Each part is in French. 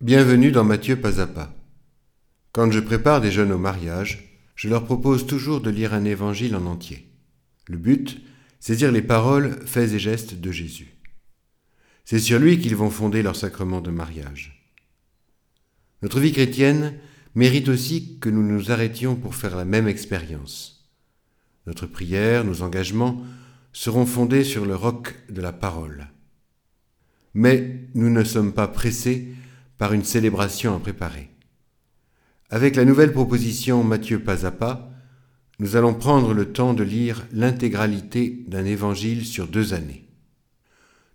Bienvenue dans Matthieu pas à pas. Quand je prépare des jeunes au mariage, je leur propose toujours de lire un évangile en entier. Le but, dire les paroles, faits et gestes de Jésus. C'est sur lui qu'ils vont fonder leur sacrement de mariage. Notre vie chrétienne mérite aussi que nous nous arrêtions pour faire la même expérience. Notre prière, nos engagements seront fondés sur le roc de la parole. Mais nous ne sommes pas pressés par une célébration à préparer. Avec la nouvelle proposition Matthieu pas à pas, nous allons prendre le temps de lire l'intégralité d'un évangile sur deux années.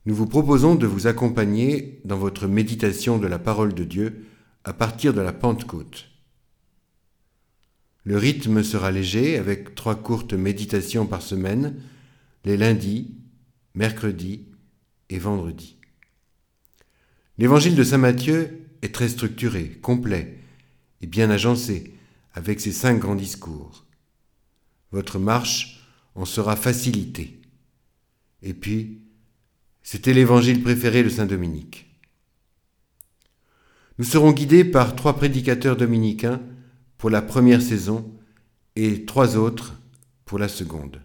Nous vous proposons de vous accompagner dans votre méditation de la parole de Dieu à partir de la Pentecôte. Le rythme sera léger avec trois courtes méditations par semaine, les lundis, mercredis et vendredis. L'évangile de Saint Matthieu est très structuré, complet et bien agencé, avec ses cinq grands discours. Votre marche en sera facilitée. Et puis, c'était l'évangile préféré de Saint Dominique. Nous serons guidés par trois prédicateurs dominicains pour la première saison et trois autres pour la seconde.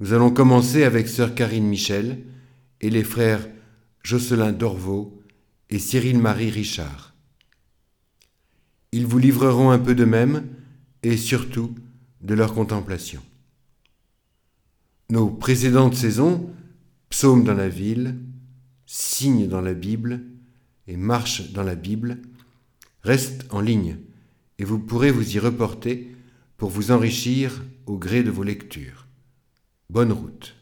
Nous allons commencer avec sœur Karine Michel et les frères Jocelyn Dorvaux et Cyril-Marie Richard. Ils vous livreront un peu d'eux-mêmes et surtout de leur contemplation. Nos précédentes saisons, Psaume dans la ville, Signe dans la Bible et Marche dans la Bible, restent en ligne et vous pourrez vous y reporter pour vous enrichir au gré de vos lectures. Bonne route.